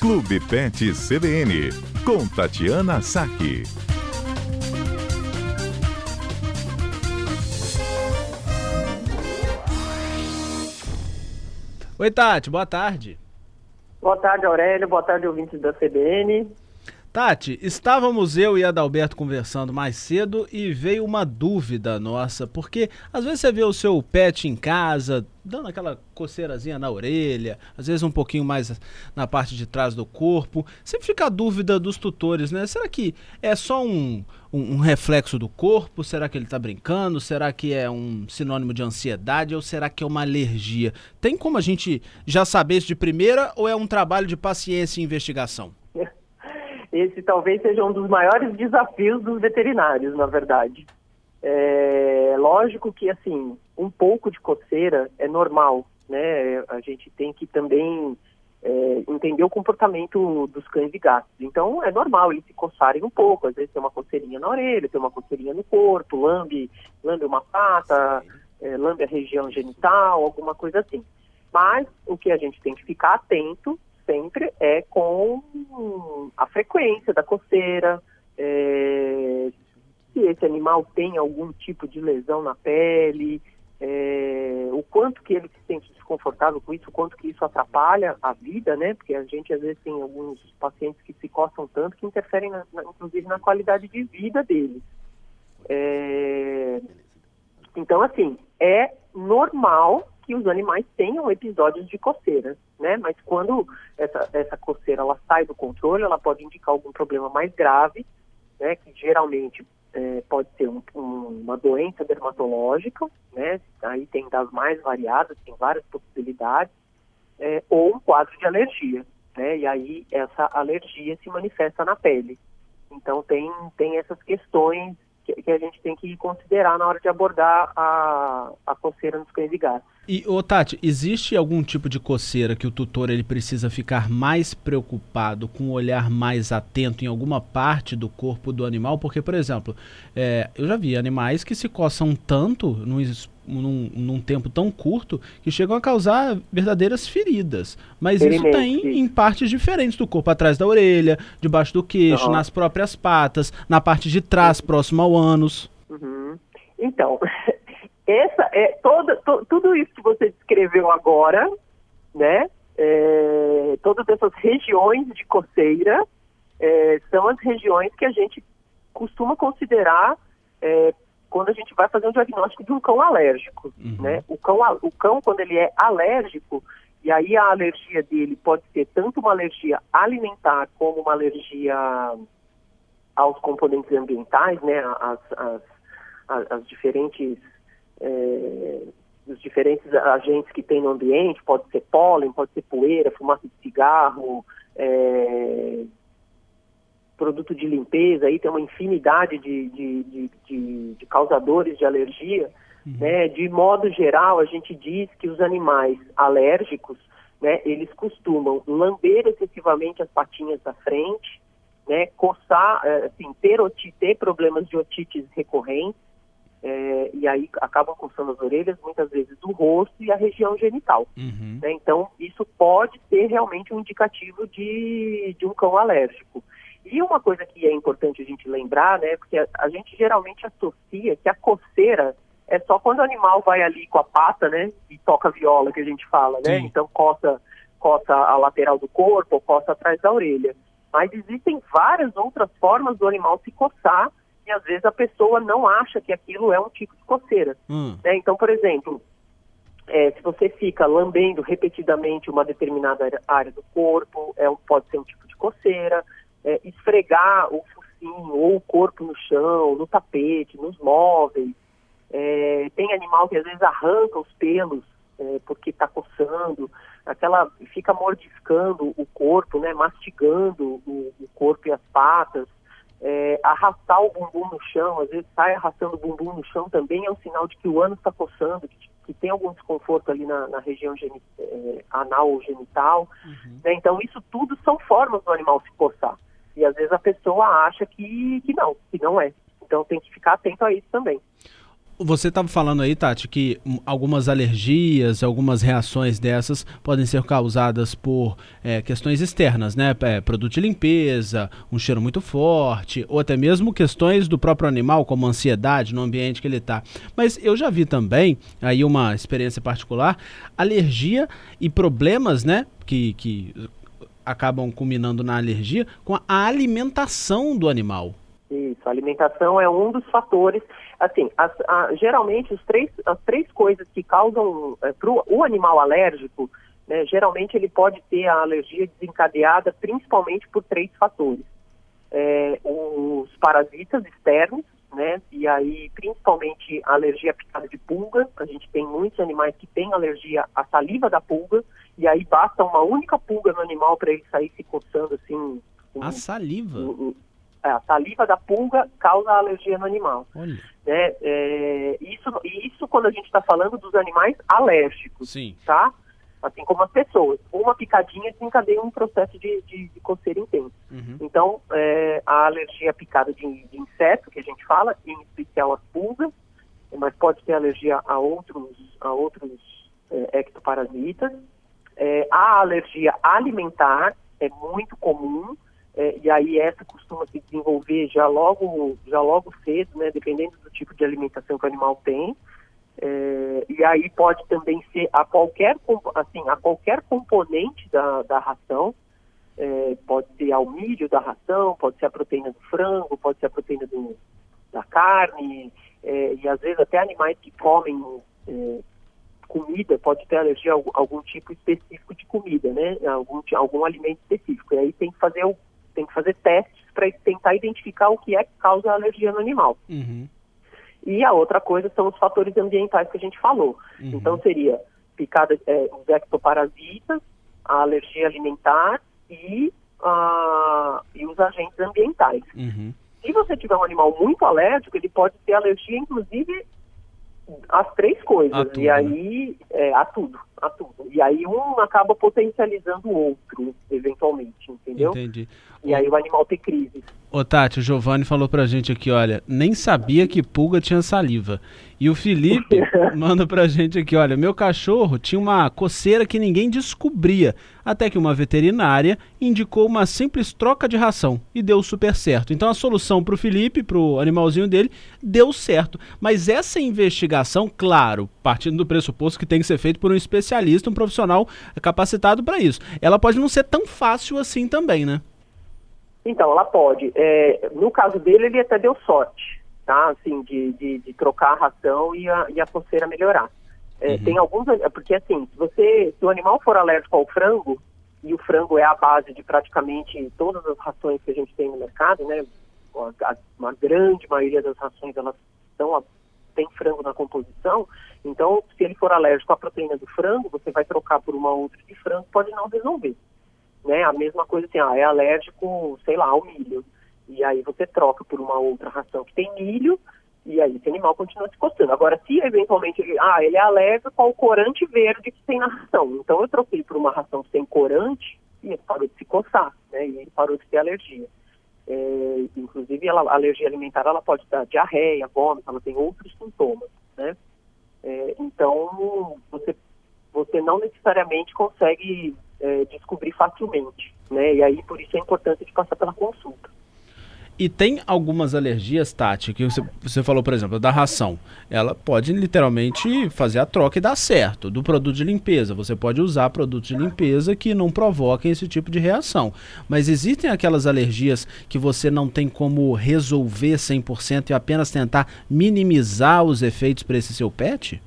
Clube Pet CBN, com Tatiana Saque. Oi, Tati, boa tarde. Boa tarde, Aurélio. Boa tarde, ouvintes da CBN. Tati, estávamos eu e Adalberto conversando mais cedo e veio uma dúvida nossa, porque às vezes você vê o seu pet em casa, dando aquela coceirazinha na orelha, às vezes um pouquinho mais na parte de trás do corpo. Sempre fica a dúvida dos tutores, né? Será que é só um, um, um reflexo do corpo? Será que ele está brincando? Será que é um sinônimo de ansiedade? Ou será que é uma alergia? Tem como a gente já saber isso de primeira ou é um trabalho de paciência e investigação? Esse talvez seja um dos maiores desafios dos veterinários, na verdade. É lógico que, assim, um pouco de coceira é normal, né? A gente tem que também é, entender o comportamento dos cães e gatos. Então, é normal eles se coçarem um pouco. Às vezes tem uma coceirinha na orelha, tem uma coceirinha no corpo, lambe, lambe uma pata, é, lambe a região genital, alguma coisa assim. Mas o que a gente tem que ficar atento sempre é com a frequência da coceira, é, se esse animal tem algum tipo de lesão na pele, é, o quanto que ele se sente desconfortável com isso, o quanto que isso atrapalha a vida, né? Porque a gente às vezes tem alguns pacientes que se coçam tanto que interferem, na, na, inclusive, na qualidade de vida deles. É, então, assim, é normal que os animais tenham episódios de coceira, né? Mas quando essa, essa coceira ela sai do controle, ela pode indicar algum problema mais grave, né? Que geralmente é, pode ser um, um, uma doença dermatológica, né? Aí tem das mais variadas, tem várias possibilidades, é, ou um quadro de alergia, né? E aí essa alergia se manifesta na pele. Então tem, tem essas questões que, a gente tem que considerar na hora de abordar a, a coceira nos cães e gatos. E, ô Tati, existe algum tipo de coceira que o tutor ele precisa ficar mais preocupado, com um olhar mais atento em alguma parte do corpo do animal? Porque, por exemplo, é, eu já vi animais que se coçam tanto num, num, num, tempo tão curto que chegam a causar verdadeiras feridas. Mas isso tem em partes diferentes do corpo, atrás da orelha, debaixo do queixo, uhum. nas próprias patas, na parte de trás, próximo ao ânus. Uhum. Então, essa é toda, to, tudo isso que você descreveu agora, né? É, todas essas regiões de coceira é, são as regiões que a gente costuma considerar é, quando a gente vai fazer um diagnóstico de um cão alérgico, uhum. né? O cão, o cão, quando ele é alérgico, e aí a alergia dele pode ser tanto uma alergia alimentar como uma alergia aos componentes ambientais, né? As, as, as, as diferentes é, os diferentes agentes que tem no ambiente, pode ser pólen, pode ser poeira, fumaça de cigarro, é, produto de limpeza, aí tem uma infinidade de, de, de, de, de causadores de alergia. Uhum. Né? De modo geral, a gente diz que os animais alérgicos, né, eles costumam lamber excessivamente as patinhas da frente, né, coçar, é, assim, ter, otite, ter problemas de otites recorrentes, é, e aí acabam coçando as orelhas, muitas vezes o rosto e a região genital. Uhum. Né? Então, isso pode ser realmente um indicativo de, de um cão alérgico. E uma coisa que é importante a gente lembrar, né, porque a, a gente geralmente associa que a coceira é só quando o animal vai ali com a pata, né, e toca viola, que a gente fala, né, Sim. então coça, coça a lateral do corpo ou coça atrás da orelha. Mas existem várias outras formas do animal se coçar e às vezes a pessoa não acha que aquilo é um tipo de coceira. Hum. Né? Então, por exemplo, é, se você fica lambendo repetidamente uma determinada área do corpo, é, pode ser um tipo de coceira. É, esfregar o focinho ou o corpo no chão, no tapete, nos móveis. É, tem animal que às vezes arranca os pelos é, porque está coçando, aquela fica mordiscando o corpo, né, mastigando o, o corpo e as patas é, arrastar o bumbum no chão, às vezes sai arrastando o bumbum no chão também é um sinal de que o ano está coçando, que, que, tem algum desconforto ali na, na região geni, é, anal ou genital. Uhum. Né? Então, isso tudo são formas do animal se coçar. E às vezes a pessoa acha que, que não, que não é. Então tem que ficar atento a isso também. Você estava falando aí, Tati, que algumas alergias, algumas reações dessas podem ser causadas por é, questões externas, né? É, produto de limpeza, um cheiro muito forte, ou até mesmo questões do próprio animal, como ansiedade no ambiente que ele está. Mas eu já vi também, aí uma experiência particular, alergia e problemas, né? Que, que acabam culminando na alergia com a alimentação do animal. Isso, a alimentação é um dos fatores. Assim, as, a, geralmente os três, as três coisas que causam é, para o animal alérgico, né, geralmente ele pode ter a alergia desencadeada principalmente por três fatores. É, os parasitas externos, né, e aí principalmente a alergia à picada de pulga. A gente tem muitos animais que têm alergia à saliva da pulga, e aí basta uma única pulga no animal para ele sair se coçando assim. A saliva? Um, um, a saliva da pulga causa alergia no animal. Olha. Né? É, isso, isso quando a gente está falando dos animais alérgicos, Sim. tá? Assim como as pessoas. Uma picadinha desencadeia um processo de, de, de coceira intenso. Uhum. Então, é, a alergia picada de, de inseto, que a gente fala, em especial as pulgas, mas pode ter alergia a outros, a outros é, ectoparasitas. É, a alergia alimentar é muito comum, é, e aí essa costuma se desenvolver já logo, já logo cedo, né, dependendo do tipo de alimentação que o animal tem. É, e aí pode também ser a qualquer, assim, a qualquer componente da, da ração, é, pode ser ao milho da ração, pode ser a proteína do frango, pode ser a proteína do, da carne, é, e às vezes até animais que comem é, comida, pode ter alergia a algum, algum tipo específico de comida, né? Algum, algum alimento específico. E aí tem que fazer o tem que fazer testes para tentar identificar o que é que causa a alergia no animal. Uhum. E a outra coisa são os fatores ambientais que a gente falou. Uhum. Então seria picada, é, os ectoparasitas, a alergia alimentar e, a, e os agentes ambientais. Uhum. Se você tiver um animal muito alérgico, ele pode ter alergia, inclusive, às três coisas. e aí, é, a tudo, a tudo. E aí um acaba potencializando o outro, eventualmente, entendeu? Entendi. E aí o animal tem crise. Ô Tati, o Giovanni falou pra gente aqui, olha, nem sabia que pulga tinha saliva. E o Felipe manda pra gente aqui, olha, meu cachorro tinha uma coceira que ninguém descobria, até que uma veterinária indicou uma simples troca de ração e deu super certo. Então a solução pro Felipe, pro animalzinho dele, deu certo. Mas essa investigação, claro, partindo do pressuposto que tem que ser feito por um especialista, um profissional capacitado para isso, ela pode não ser tão fácil assim também, né? Então, ela pode. É, no caso dele, ele até deu sorte, tá? Assim, de, de, de trocar a ração e a, e a coceira melhorar. É, uhum. Tem alguns, porque assim, se você, se o animal for alérgico ao frango, e o frango é a base de praticamente todas as rações que a gente tem no mercado, né? A, uma grande maioria das rações, elas são, tem frango na composição, então, se ele for alérgico à proteína do frango, você vai trocar por uma outra de frango, pode não resolver né? A mesma coisa assim, ah, é alérgico, sei lá, ao milho. E aí você troca por uma outra ração que tem milho, e aí esse animal continua se coçando. Agora, se eventualmente ele, ah, ele é alérgico ao corante verde que tem na ração, então eu troquei por uma ração sem corante e ele parou de se coçar, né? E ele parou de ter alergia. É, inclusive, ela, a alergia alimentar ela pode dar diarreia, vômito, ela tem outros sintomas, né? É, então, você, você não necessariamente consegue é, descobrir facilmente, né? E aí por isso é importante de passar pela consulta. E tem algumas alergias, Tati, que você, você falou, por exemplo, da ração. Ela pode literalmente fazer a troca e dar certo. Do produto de limpeza, você pode usar produtos de limpeza que não provoquem esse tipo de reação. Mas existem aquelas alergias que você não tem como resolver 100% e apenas tentar minimizar os efeitos para esse seu pet?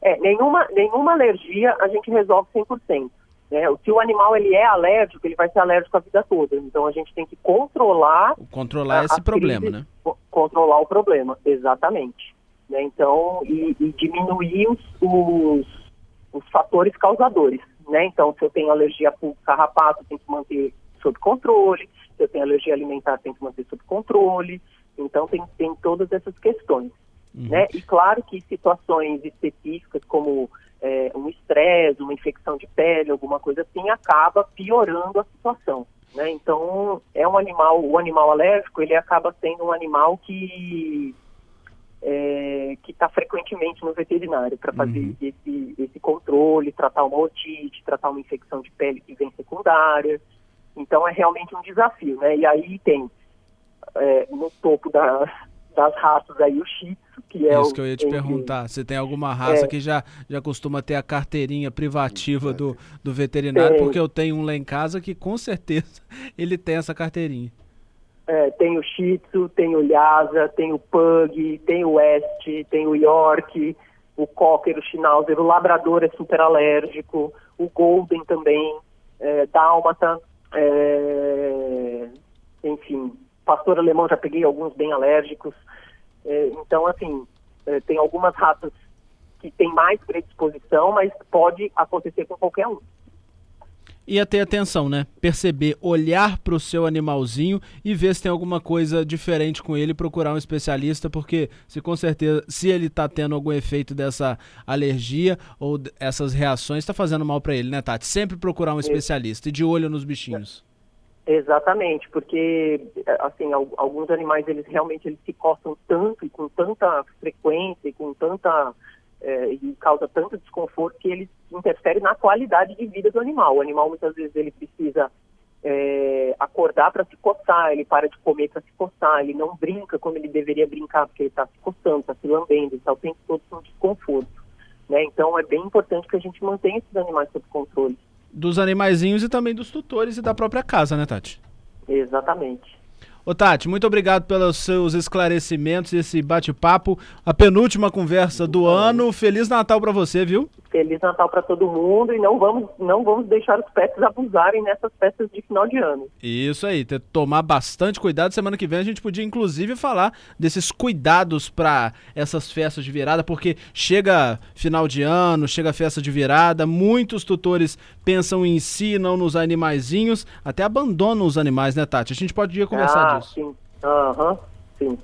É, nenhuma, nenhuma alergia a gente resolve 100%. Né? Se o animal ele é alérgico, ele vai ser alérgico a vida toda. Então a gente tem que controlar. Controlar esse problema, crises, né? Controlar o problema, exatamente. Né? Então, e, e diminuir os, os, os, fatores causadores. Né? Então, se eu tenho alergia a carrapato, tem que manter sob controle. Se eu tenho alergia alimentar, tem que manter sob controle. Então, tem, tem todas essas questões. Uhum. Né? E claro que situações específicas como é, um estresse, uma infecção de pele, alguma coisa assim, acaba piorando a situação. Né? Então, é um animal, o animal alérgico, ele acaba sendo um animal que é, que está frequentemente no veterinário para fazer uhum. esse, esse controle, tratar uma otite, tratar uma infecção de pele que vem secundária. Então é realmente um desafio, né? E aí tem é, no topo da, das raças aí o Shih Tzu, que é Isso o, que eu ia te perguntar. Você tem alguma raça é, que já, já costuma ter a carteirinha privativa do, do veterinário? Tem. Porque eu tenho um lá em casa que com certeza ele tem essa carteirinha. É, tem o Shih Tzu, tem o Lhasa, tem o Pug, tem o West, tem o York, o Cocker, o Schnauzer, o Labrador é super alérgico, o Golden também, é, Dálmata, é, enfim, pastor alemão já peguei alguns bem alérgicos. É, então, assim, é, tem algumas raças que tem mais predisposição, mas pode acontecer com qualquer um. E a ter atenção, né? Perceber, olhar para o seu animalzinho e ver se tem alguma coisa diferente com ele, procurar um especialista, porque se com certeza, se ele está tendo algum efeito dessa alergia ou essas reações, está fazendo mal para ele, né, Tati? Sempre procurar um especialista e de olho nos bichinhos. Exatamente, porque assim alguns animais eles realmente eles se coçam tanto e com tanta frequência e com tanta é, e causa tanto desconforto que eles interferem na qualidade de vida do animal. O animal muitas vezes ele precisa é, acordar para se coçar, ele para de comer para se coçar, ele não brinca como ele deveria brincar porque ele está se coçando, está se lambendo, está o tempo todo com desconforto. Né? Então é bem importante que a gente mantenha esses animais sob controle dos animaizinhos e também dos tutores e da própria casa, né, Tati? Exatamente. Ô Tati, muito obrigado pelos seus esclarecimentos e esse bate-papo. A penúltima conversa do ano. Feliz Natal para você, viu? Feliz Natal para todo mundo e não vamos, não vamos deixar os pets abusarem nessas festas de final de ano. Isso aí, ter, tomar bastante cuidado. Semana que vem a gente podia inclusive falar desses cuidados para essas festas de virada, porque chega final de ano, chega festa de virada, muitos tutores pensam em si, não nos animaizinhos, até abandonam os animais, né, Tati? A gente pode conversar ah, disso. Sim, aham, uhum, sim.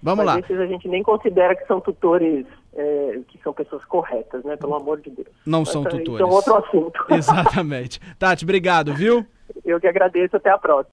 Vamos Mas lá. Esses a gente nem considera que são tutores é, que são pessoas corretas, né? Pelo amor de Deus. Não Mas, são tutores. Isso é outro assunto. Exatamente. Tati, obrigado, viu? Eu que agradeço. Até a próxima.